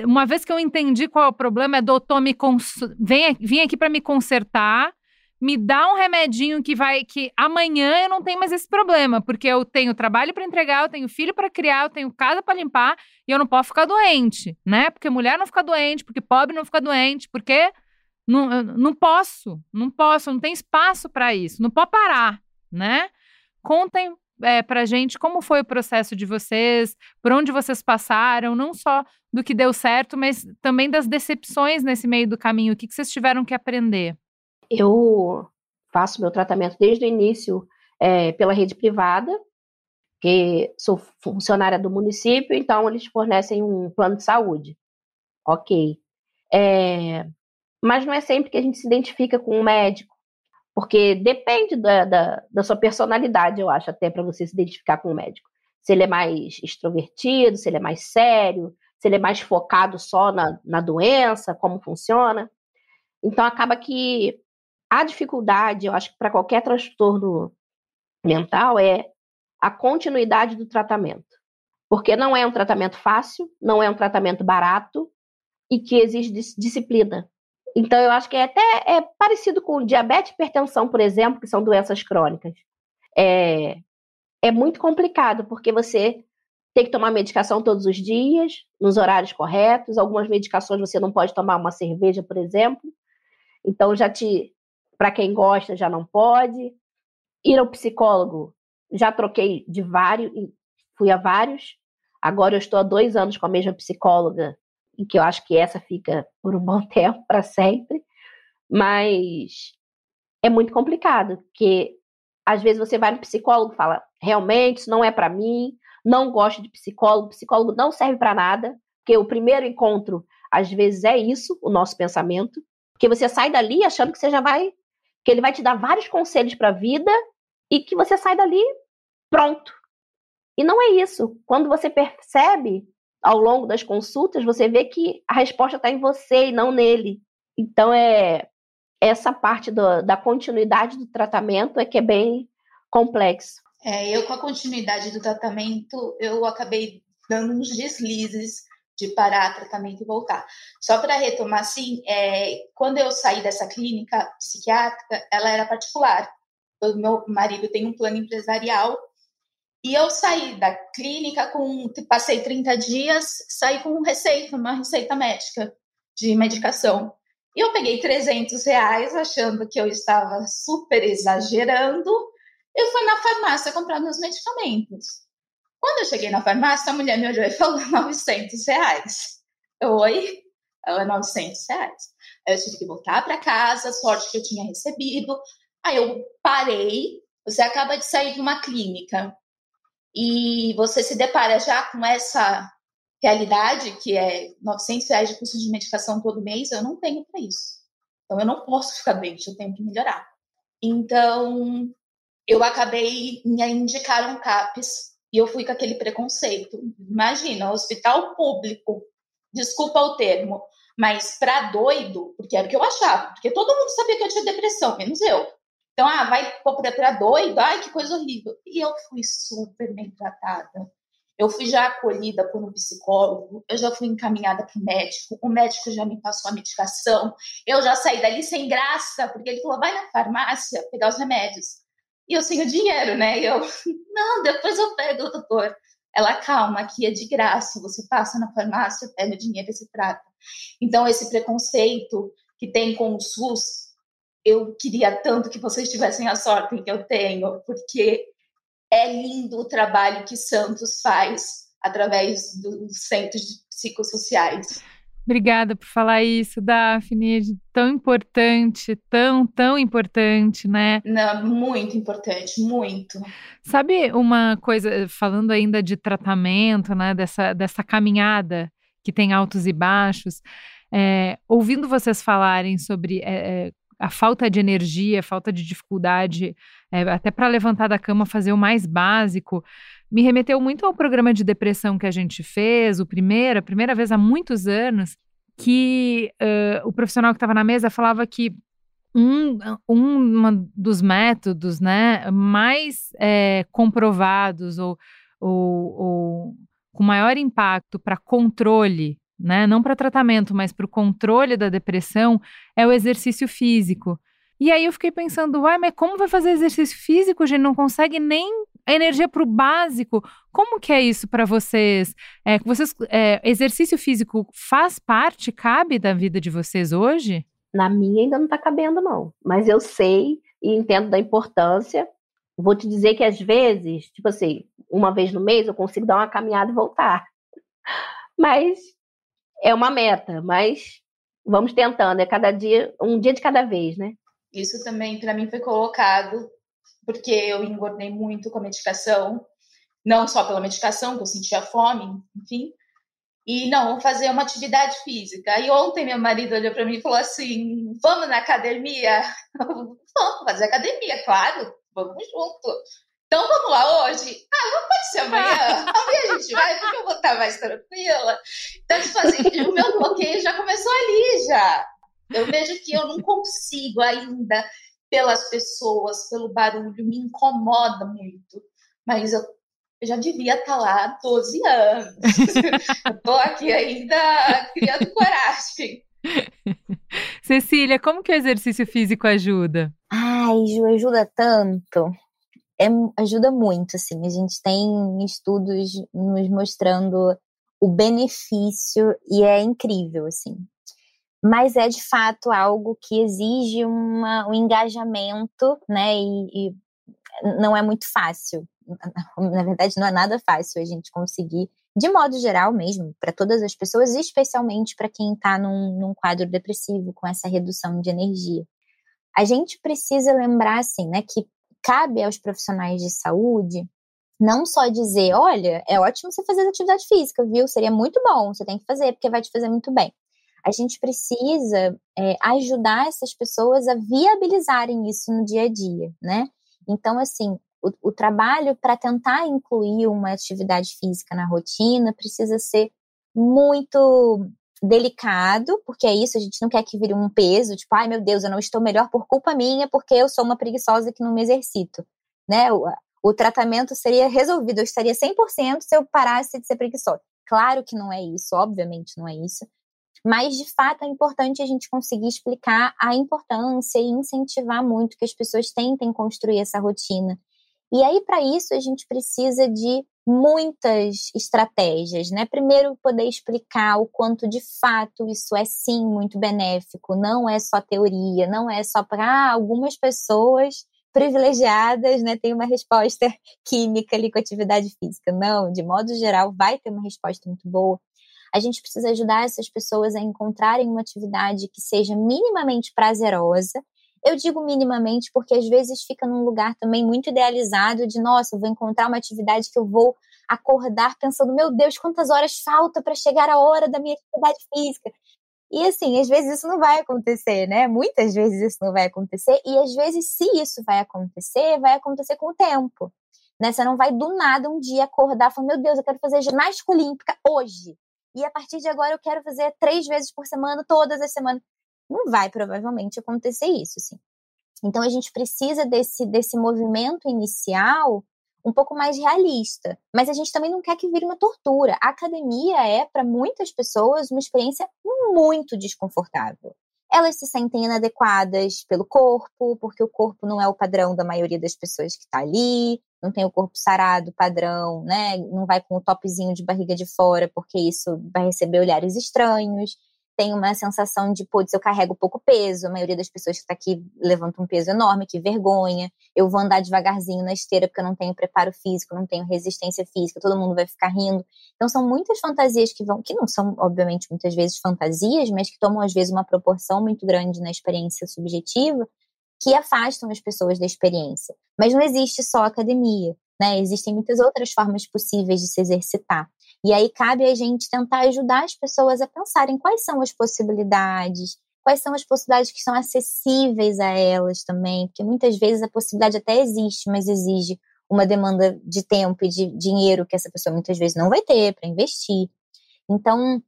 Uma vez que eu entendi qual é o problema, é doutor, me cons... vem, vem aqui para me consertar, me dá um remedinho que vai que amanhã eu não tenho mais esse problema, porque eu tenho trabalho para entregar, eu tenho filho para criar, eu tenho casa para limpar e eu não posso ficar doente, né? Porque mulher não fica doente, porque pobre não fica doente, porque não, não posso, não posso, não tem espaço para isso, não pode parar, né? Contem é, para gente como foi o processo de vocês, por onde vocês passaram, não só do que deu certo, mas também das decepções nesse meio do caminho, o que, que vocês tiveram que aprender. Eu faço meu tratamento desde o início é, pela rede privada, que sou funcionária do município, então eles fornecem um plano de saúde. Ok. É, mas não é sempre que a gente se identifica com um médico, porque depende da, da, da sua personalidade, eu acho, até para você se identificar com um médico. Se ele é mais extrovertido, se ele é mais sério, se ele é mais focado só na, na doença, como funciona. Então, acaba que a dificuldade, eu acho que para qualquer transtorno mental, é a continuidade do tratamento. Porque não é um tratamento fácil, não é um tratamento barato e que exige disciplina. Então, eu acho que é até é parecido com diabetes e hipertensão, por exemplo, que são doenças crônicas. É, é muito complicado, porque você tem que tomar medicação todos os dias, nos horários corretos. Algumas medicações você não pode tomar uma cerveja, por exemplo. Então já te, para quem gosta, já não pode. Ir ao psicólogo, já troquei de vários, fui a vários. Agora eu estou há dois anos com a mesma psicóloga, e que eu acho que essa fica por um bom tempo, para sempre. Mas é muito complicado, porque às vezes você vai no psicólogo e fala: realmente, isso não é para mim, não gosto de psicólogo, psicólogo não serve para nada, porque o primeiro encontro, às vezes, é isso, o nosso pensamento, porque você sai dali achando que você já vai, que ele vai te dar vários conselhos para a vida e que você sai dali pronto. E não é isso. Quando você percebe ao longo das consultas, você vê que a resposta está em você e não nele. Então é essa parte do, da continuidade do tratamento é que é bem complexo. É, eu com a continuidade do tratamento, eu acabei dando uns deslizes de parar tratamento e voltar. Só para retomar, assim, é, quando eu saí dessa clínica psiquiátrica, ela era particular. O meu marido tem um plano empresarial e eu saí da clínica com, passei 30 dias, saí com receita, uma receita médica de medicação. E eu peguei 300 reais, achando que eu estava super exagerando. Eu fui na farmácia comprar meus medicamentos. Quando eu cheguei na farmácia, a mulher me olhou e falou 900 reais. Eu, oi? Ela, 900 reais. Aí eu tive que voltar para casa, sorte que eu tinha recebido. Aí eu parei. Você acaba de sair de uma clínica e você se depara já com essa realidade, que é 900 reais de custo de medicação todo mês, eu não tenho para isso. Então, eu não posso ficar doente, eu tenho que melhorar. Então, eu acabei, me indicaram CAPES e eu fui com aquele preconceito. Imagina, hospital público, desculpa o termo, mas para doido, porque era o que eu achava, porque todo mundo sabia que eu tinha depressão, menos eu. Então, ah, vai para doido, ai, que coisa horrível. E eu fui super bem tratada. Eu fui já acolhida por um psicólogo, eu já fui encaminhada para o médico, o médico já me passou a medicação, eu já saí dali sem graça, porque ele falou, vai na farmácia pegar os remédios. E eu sem o dinheiro, né? E eu, não, depois eu pego, doutor. Ela, calma, aqui é de graça, você passa na farmácia, pega o dinheiro e se trata. Então, esse preconceito que tem com o SUS, eu queria tanto que vocês tivessem a sorte que eu tenho, porque é lindo o trabalho que Santos faz através dos centros psicossociais. Obrigada por falar isso, Daphne. Tão importante, tão, tão importante, né? Não, muito importante, muito. Sabe uma coisa, falando ainda de tratamento, né? Dessa, dessa caminhada que tem altos e baixos. É, ouvindo vocês falarem sobre é, é a falta de energia, a falta de dificuldade, é, até para levantar da cama, fazer o mais básico, me remeteu muito ao programa de depressão que a gente fez, o primeiro, a primeira vez há muitos anos, que uh, o profissional que estava na mesa falava que um, um dos métodos né, mais é, comprovados ou, ou, ou com maior impacto para controle né? Não para tratamento, mas para o controle da depressão, é o exercício físico. E aí eu fiquei pensando, uai, mas como vai fazer exercício físico, gente? Não consegue nem energia para o básico. Como que é isso para vocês? É, vocês é, exercício físico faz parte, cabe da vida de vocês hoje? Na minha ainda não está cabendo, não. Mas eu sei e entendo da importância. Vou te dizer que às vezes, tipo assim, uma vez no mês eu consigo dar uma caminhada e voltar. Mas é uma meta, mas vamos tentando, é cada dia, um dia de cada vez, né? Isso também para mim foi colocado porque eu engordei muito com a medicação, não só pela medicação, que eu sentia fome, enfim. E não, vou fazer uma atividade física. E ontem meu marido olhou para mim e falou assim: "Vamos na academia?" Vamos fazer academia, claro. Vamos junto. Então vamos lá hoje? Ah, não pode ser amanhã. Amanhã a gente vai, porque eu vou estar mais tranquila. Então, tipo assim, o meu bloqueio já começou ali já. Eu vejo que eu não consigo ainda, pelas pessoas, pelo barulho, me incomoda muito. Mas eu, eu já devia estar lá há 12 anos. Estou aqui ainda criando coragem. Cecília, como que o exercício físico ajuda? Ai, Ju, ajuda tanto é, ajuda muito, assim. A gente tem estudos nos mostrando o benefício e é incrível, assim. Mas é de fato algo que exige uma, um engajamento, né? E, e não é muito fácil. Na verdade, não é nada fácil a gente conseguir, de modo geral mesmo, para todas as pessoas, especialmente para quem está num, num quadro depressivo com essa redução de energia. A gente precisa lembrar, assim, né, que cabe aos profissionais de saúde não só dizer, olha, é ótimo você fazer atividade física, viu? Seria muito bom, você tem que fazer, porque vai te fazer muito bem. A gente precisa é, ajudar essas pessoas a viabilizarem isso no dia a dia, né? Então, assim, o, o trabalho para tentar incluir uma atividade física na rotina precisa ser muito delicado, porque é isso, a gente não quer que vire um peso, tipo, ai meu Deus, eu não estou melhor por culpa minha, porque eu sou uma preguiçosa que não me exercito, né? O, o tratamento seria resolvido, eu estaria 100% se eu parasse de ser preguiçosa. Claro que não é isso, obviamente não é isso, mas de fato é importante a gente conseguir explicar a importância e incentivar muito que as pessoas tentem construir essa rotina. E aí, para isso, a gente precisa de muitas estratégias, né? Primeiro, poder explicar o quanto de fato isso é sim muito benéfico, não é só teoria, não é só para ah, algumas pessoas privilegiadas, né, tem uma resposta química ali com atividade física. Não, de modo geral, vai ter uma resposta muito boa. A gente precisa ajudar essas pessoas a encontrarem uma atividade que seja minimamente prazerosa. Eu digo minimamente porque às vezes fica num lugar também muito idealizado de, nossa, eu vou encontrar uma atividade que eu vou acordar pensando, meu Deus, quantas horas falta para chegar a hora da minha atividade física. E assim, às vezes isso não vai acontecer, né? Muitas vezes isso não vai acontecer, e às vezes, se isso vai acontecer, vai acontecer com o tempo. Né? Você não vai do nada um dia acordar e falar, meu Deus, eu quero fazer ginástica olímpica hoje. E a partir de agora eu quero fazer três vezes por semana, todas as semanas. Não vai provavelmente acontecer isso, sim. Então a gente precisa desse, desse movimento inicial um pouco mais realista. Mas a gente também não quer que vire uma tortura. A academia é, para muitas pessoas, uma experiência muito desconfortável. Elas se sentem inadequadas pelo corpo, porque o corpo não é o padrão da maioria das pessoas que está ali, não tem o corpo sarado padrão, né? Não vai com o topzinho de barriga de fora, porque isso vai receber olhares estranhos tem uma sensação de, putz, eu carrego pouco peso, a maioria das pessoas que está aqui levanta um peso enorme, que vergonha, eu vou andar devagarzinho na esteira porque eu não tenho preparo físico, não tenho resistência física, todo mundo vai ficar rindo. Então são muitas fantasias que vão, que não são, obviamente, muitas vezes fantasias, mas que tomam às vezes uma proporção muito grande na experiência subjetiva, que afastam as pessoas da experiência. Mas não existe só academia, né? Existem muitas outras formas possíveis de se exercitar. E aí cabe a gente tentar ajudar as pessoas a pensarem quais são as possibilidades, quais são as possibilidades que são acessíveis a elas também, porque muitas vezes a possibilidade até existe, mas exige uma demanda de tempo e de dinheiro que essa pessoa muitas vezes não vai ter para investir. Então,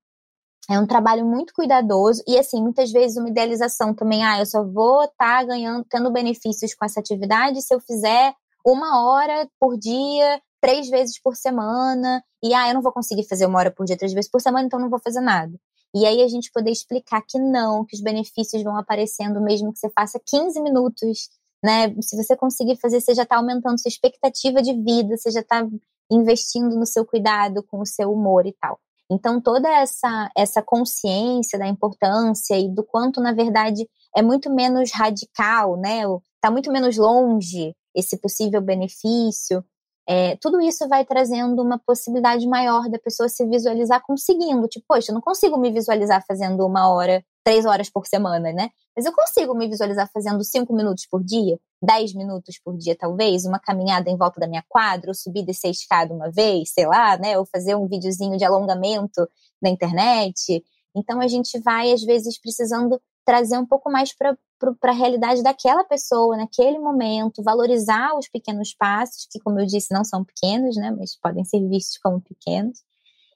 é um trabalho muito cuidadoso e assim, muitas vezes uma idealização também, ah, eu só vou estar tá ganhando, tendo benefícios com essa atividade se eu fizer uma hora por dia três vezes por semana, e ah, eu não vou conseguir fazer uma hora por dia, três vezes por semana, então não vou fazer nada. E aí a gente poder explicar que não, que os benefícios vão aparecendo mesmo que você faça 15 minutos, né? Se você conseguir fazer, você já está aumentando sua expectativa de vida, você já está investindo no seu cuidado com o seu humor e tal. Então toda essa essa consciência da importância e do quanto na verdade é muito menos radical, né? Está muito menos longe esse possível benefício. É, tudo isso vai trazendo uma possibilidade maior da pessoa se visualizar conseguindo. Tipo, poxa, eu não consigo me visualizar fazendo uma hora, três horas por semana, né? Mas eu consigo me visualizar fazendo cinco minutos por dia, dez minutos por dia, talvez, uma caminhada em volta da minha quadra, ou subir e descer escada uma vez, sei lá, né? Ou fazer um videozinho de alongamento na internet. Então a gente vai, às vezes, precisando trazer um pouco mais para a realidade daquela pessoa, naquele momento, valorizar os pequenos passos, que, como eu disse, não são pequenos, né, mas podem ser vistos como pequenos,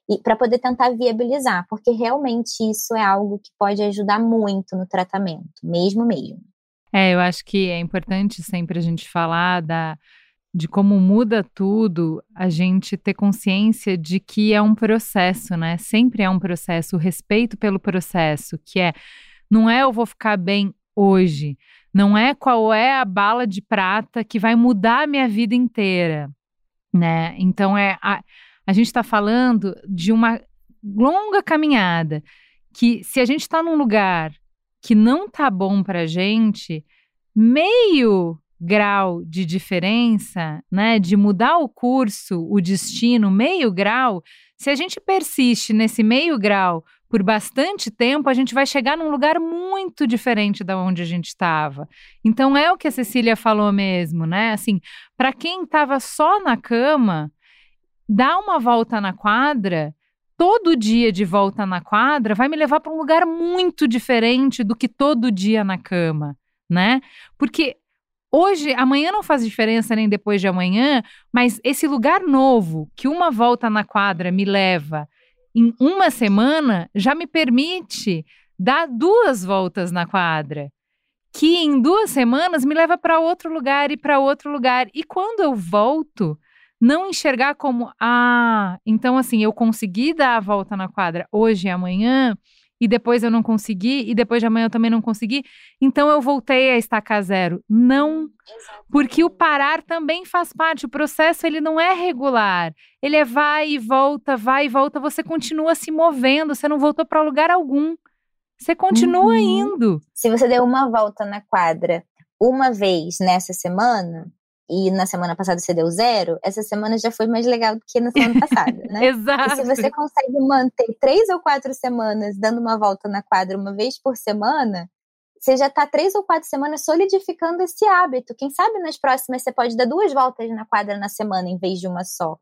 e para poder tentar viabilizar, porque realmente isso é algo que pode ajudar muito no tratamento, mesmo mesmo. É, eu acho que é importante sempre a gente falar da, de como muda tudo, a gente ter consciência de que é um processo, né? Sempre é um processo, o respeito pelo processo, que é não é eu vou ficar bem hoje. Não é qual é a bala de prata que vai mudar a minha vida inteira, né? Então é a, a gente está falando de uma longa caminhada que se a gente está num lugar que não tá bom para gente, meio grau de diferença, né, de mudar o curso, o destino, meio grau, se a gente persiste nesse meio grau por bastante tempo, a gente vai chegar num lugar muito diferente da onde a gente estava. Então é o que a Cecília falou mesmo, né? Assim, para quem estava só na cama, dar uma volta na quadra, todo dia de volta na quadra vai me levar para um lugar muito diferente do que todo dia na cama, né? Porque Hoje, amanhã não faz diferença nem depois de amanhã, mas esse lugar novo que uma volta na quadra me leva em uma semana já me permite dar duas voltas na quadra, que em duas semanas me leva para outro lugar e para outro lugar. E quando eu volto, não enxergar como, ah, então assim, eu consegui dar a volta na quadra hoje e amanhã, e depois eu não consegui, e depois de amanhã eu também não consegui, então eu voltei a estacar zero. Não, porque o parar também faz parte, o processo ele não é regular, ele é vai e volta, vai e volta, você continua se movendo, você não voltou para lugar algum, você continua uhum. indo. Se você deu uma volta na quadra uma vez nessa semana, e na semana passada você deu zero, essa semana já foi mais legal do que na semana passada, né? Exato. E se você consegue manter três ou quatro semanas dando uma volta na quadra uma vez por semana, você já está três ou quatro semanas solidificando esse hábito. Quem sabe nas próximas você pode dar duas voltas na quadra na semana em vez de uma só.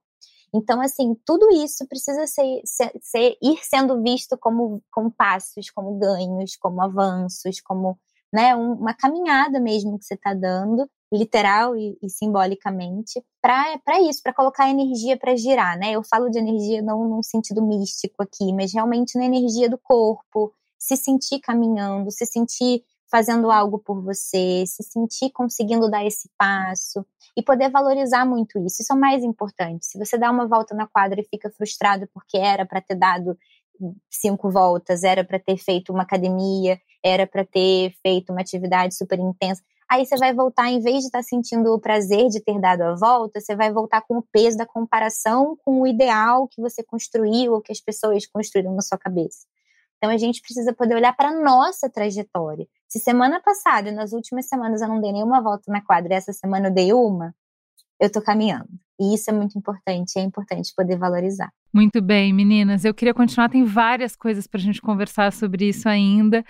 Então, assim, tudo isso precisa ser, ser, ser ir sendo visto como, como passos, como ganhos, como avanços, como né, um, uma caminhada mesmo que você está dando literal e, e simbolicamente, para isso, para colocar energia para girar, né? Eu falo de energia não num sentido místico aqui, mas realmente na energia do corpo, se sentir caminhando, se sentir fazendo algo por você, se sentir conseguindo dar esse passo e poder valorizar muito isso. Isso é o mais importante. Se você dá uma volta na quadra e fica frustrado porque era para ter dado cinco voltas, era para ter feito uma academia, era para ter feito uma atividade super intensa, Aí você vai voltar, em vez de estar tá sentindo o prazer de ter dado a volta, você vai voltar com o peso da comparação com o ideal que você construiu ou que as pessoas construíram na sua cabeça. Então a gente precisa poder olhar para a nossa trajetória. Se semana passada, nas últimas semanas, eu não dei nenhuma volta na quadra e essa semana eu dei uma, eu estou caminhando. E isso é muito importante, é importante poder valorizar. Muito bem, meninas. Eu queria continuar, tem várias coisas para a gente conversar sobre isso ainda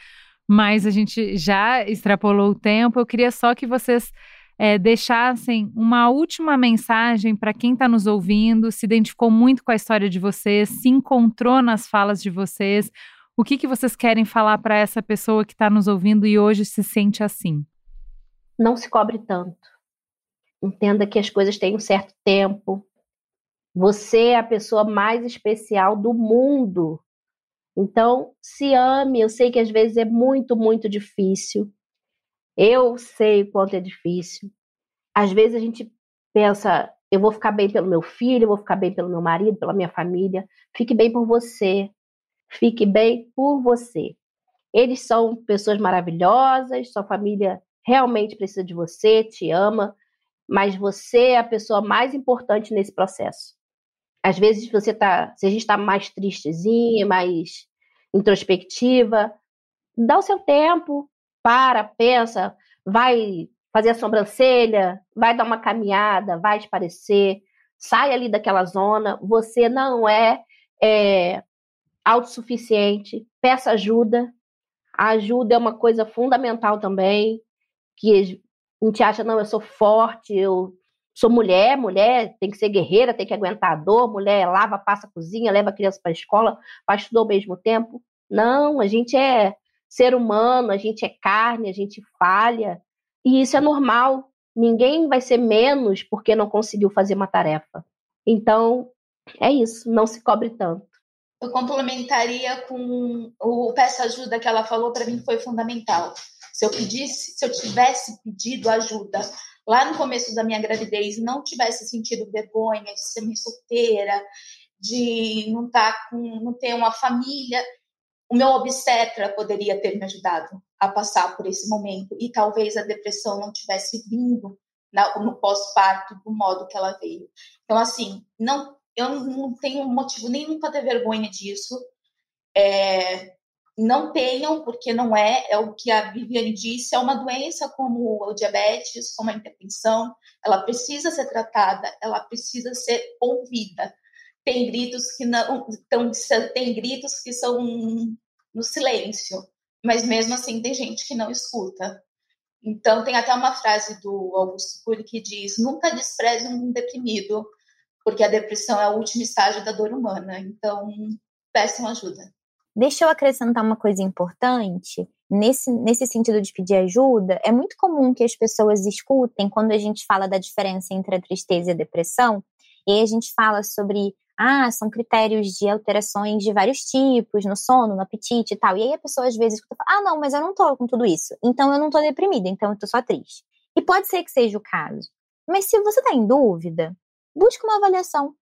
mas a gente já extrapolou o tempo. Eu queria só que vocês é, deixassem uma última mensagem para quem está nos ouvindo, se identificou muito com a história de vocês, se encontrou nas falas de vocês. O que, que vocês querem falar para essa pessoa que está nos ouvindo e hoje se sente assim? Não se cobre tanto. Entenda que as coisas têm um certo tempo. Você é a pessoa mais especial do mundo. Então, se ame. Eu sei que às vezes é muito, muito difícil. Eu sei o quanto é difícil. Às vezes a gente pensa, eu vou ficar bem pelo meu filho, eu vou ficar bem pelo meu marido, pela minha família. Fique bem por você. Fique bem por você. Eles são pessoas maravilhosas, sua família realmente precisa de você, te ama, mas você é a pessoa mais importante nesse processo. Às vezes você tá, se a gente está mais tristezinha, mais introspectiva, dá o seu tempo, para, pensa, vai fazer a sobrancelha, vai dar uma caminhada, vai esparecer, sai ali daquela zona. Você não é, é autossuficiente, peça ajuda. A ajuda é uma coisa fundamental também, que a gente acha, não, eu sou forte, eu sou mulher, mulher tem que ser guerreira, tem que aguentar a dor, mulher lava, passa, cozinha, leva a criança para a escola, faz tudo ao mesmo tempo. Não, a gente é ser humano, a gente é carne, a gente falha, e isso é normal. Ninguém vai ser menos porque não conseguiu fazer uma tarefa. Então, é isso, não se cobre tanto. Eu complementaria com o peça ajuda que ela falou, para mim foi fundamental. Se eu pedisse, se eu tivesse pedido ajuda lá no começo da minha gravidez não tivesse sentido vergonha de ser mãe solteira, de não estar tá com, não ter uma família, o meu obstetra poderia ter me ajudado a passar por esse momento e talvez a depressão não tivesse vindo no pós-parto do modo que ela veio. Então assim, não, eu não tenho motivo nenhum para ter vergonha disso. É, não tenham, porque não é, é o que a Viviane disse, é uma doença como o diabetes, como a hipertensão, ela precisa ser tratada, ela precisa ser ouvida. Tem gritos que não, então, tem gritos que são no silêncio, mas mesmo assim tem gente que não escuta. Então tem até uma frase do Augusto Cury que diz: nunca despreze um deprimido, porque a depressão é o último estágio da dor humana. Então peçam ajuda. Deixa eu acrescentar uma coisa importante. Nesse, nesse sentido de pedir ajuda, é muito comum que as pessoas escutem quando a gente fala da diferença entre a tristeza e a depressão, e a gente fala sobre, ah, são critérios de alterações de vários tipos, no sono, no apetite e tal. E aí a pessoa às vezes escuta, ah, não, mas eu não tô com tudo isso, então eu não tô deprimida, então eu tô só triste. E pode ser que seja o caso. Mas se você tá em dúvida, busque uma avaliação.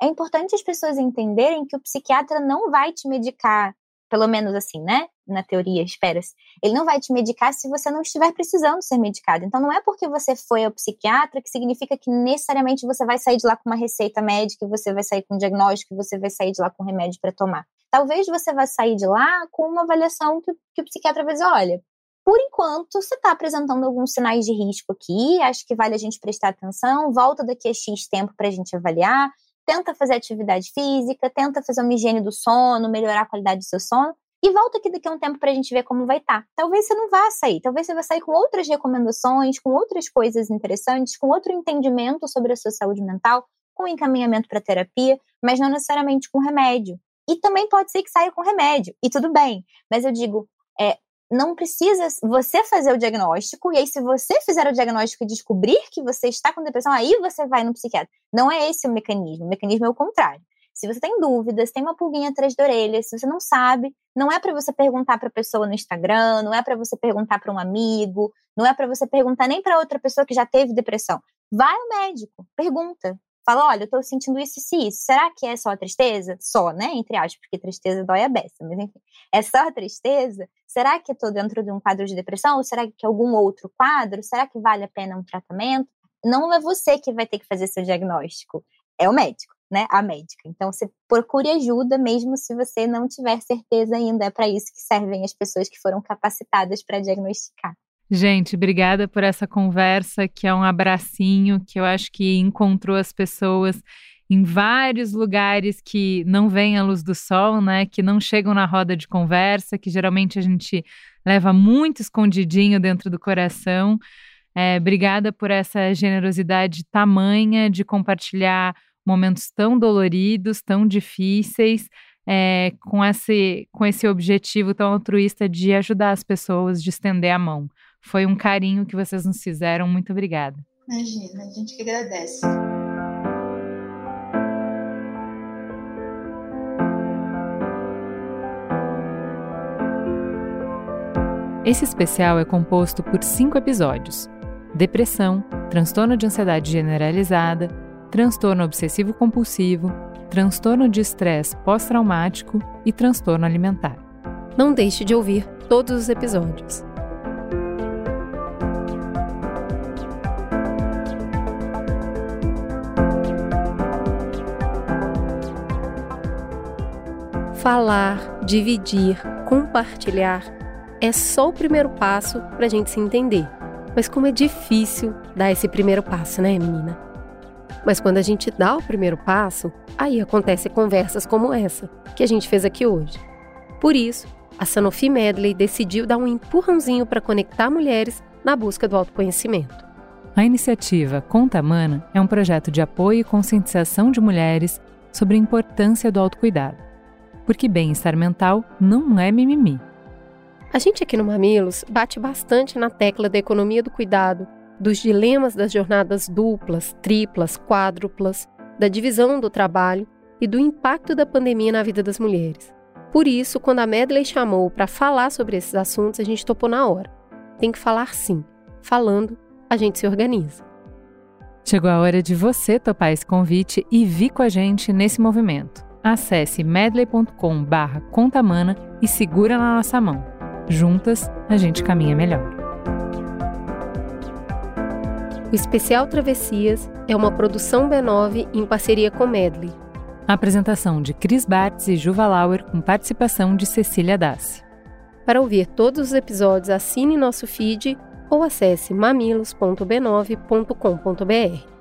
É importante as pessoas entenderem que o psiquiatra não vai te medicar pelo menos assim, né? Na teoria, espera-se. Ele não vai te medicar se você não estiver precisando ser medicado. Então, não é porque você foi ao psiquiatra que significa que necessariamente você vai sair de lá com uma receita médica, você vai sair com um diagnóstico, você vai sair de lá com um remédio para tomar. Talvez você vá sair de lá com uma avaliação que, que o psiquiatra vai dizer: olha, por enquanto, você está apresentando alguns sinais de risco aqui, acho que vale a gente prestar atenção, volta daqui a X tempo para a gente avaliar, tenta fazer atividade física, tenta fazer uma higiene do sono, melhorar a qualidade do seu sono, e volta aqui daqui a um tempo para a gente ver como vai estar. Tá. Talvez você não vá sair, talvez você vá sair com outras recomendações, com outras coisas interessantes, com outro entendimento sobre a sua saúde mental, com encaminhamento para terapia, mas não necessariamente com remédio. E também pode ser que saia com remédio, e tudo bem. Mas eu digo, é, não precisa você fazer o diagnóstico, e aí, se você fizer o diagnóstico e descobrir que você está com depressão, aí você vai no psiquiatra. Não é esse o mecanismo. O mecanismo é o contrário. Se você tem dúvidas, tem uma pulguinha atrás da orelha, se você não sabe, não é para você perguntar para a pessoa no Instagram, não é para você perguntar para um amigo, não é para você perguntar nem para outra pessoa que já teve depressão. Vai ao médico, pergunta. Fala, olha, eu tô sentindo isso e isso. Será que é só tristeza? Só, né? Entre aspas, porque tristeza dói a beça, mas enfim. É só tristeza? Será que eu tô dentro de um quadro de depressão? Ou será que é algum outro quadro? Será que vale a pena um tratamento? Não é você que vai ter que fazer seu diagnóstico, é o médico, né? A médica. Então, você procure ajuda mesmo se você não tiver certeza ainda. É para isso que servem as pessoas que foram capacitadas para diagnosticar. Gente, obrigada por essa conversa, que é um abracinho, que eu acho que encontrou as pessoas em vários lugares que não vêm à luz do sol, né? Que não chegam na roda de conversa, que geralmente a gente leva muito escondidinho dentro do coração. É, obrigada por essa generosidade tamanha de compartilhar momentos tão doloridos, tão difíceis, é, com, esse, com esse objetivo tão altruísta de ajudar as pessoas, de estender a mão. Foi um carinho que vocês nos fizeram. Muito obrigada. Imagina, a gente que agradece. Esse especial é composto por cinco episódios: depressão, transtorno de ansiedade generalizada, transtorno obsessivo-compulsivo, transtorno de estresse pós-traumático e transtorno alimentar. Não deixe de ouvir todos os episódios. Falar, dividir, compartilhar é só o primeiro passo para a gente se entender. Mas como é difícil dar esse primeiro passo, né, menina? Mas quando a gente dá o primeiro passo, aí acontecem conversas como essa que a gente fez aqui hoje. Por isso, a Sanofi Medley decidiu dar um empurrãozinho para conectar mulheres na busca do autoconhecimento. A iniciativa Conta Mana é um projeto de apoio e conscientização de mulheres sobre a importância do autocuidado porque bem-estar mental não é mimimi. A gente aqui no Mamilos bate bastante na tecla da economia do cuidado, dos dilemas das jornadas duplas, triplas, quádruplas, da divisão do trabalho e do impacto da pandemia na vida das mulheres. Por isso, quando a Medley chamou para falar sobre esses assuntos, a gente topou na hora. Tem que falar sim. Falando, a gente se organiza. Chegou a hora de você topar esse convite e vir com a gente nesse movimento. Acesse medley.com barra contamana e segura na nossa mão. Juntas, a gente caminha melhor. O Especial Travessias é uma produção B9 em parceria com Medley. A apresentação de Cris Bartz e Juva Lauer com participação de Cecília Dassi. Para ouvir todos os episódios, assine nosso feed ou acesse mamilos.b9.com.br.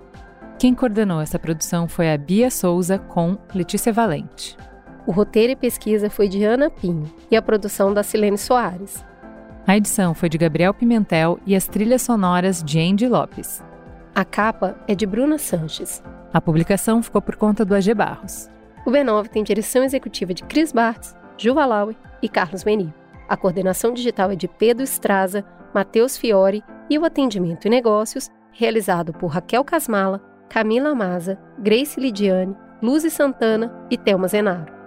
Quem coordenou essa produção foi a Bia Souza com Letícia Valente. O roteiro e pesquisa foi de Ana Pinho e a produção da Silene Soares. A edição foi de Gabriel Pimentel e as trilhas sonoras de Andy Lopes. A capa é de Bruna Sanches. A publicação ficou por conta do AG Barros. O B9 tem direção executiva de Cris Bartz, Juva Laue e Carlos Meni. A coordenação digital é de Pedro Estraza, Matheus Fiore e o atendimento e negócios realizado por Raquel Casmala, Camila Maza, Grace Lidiane, Luzi Santana e Thelma Zenaro.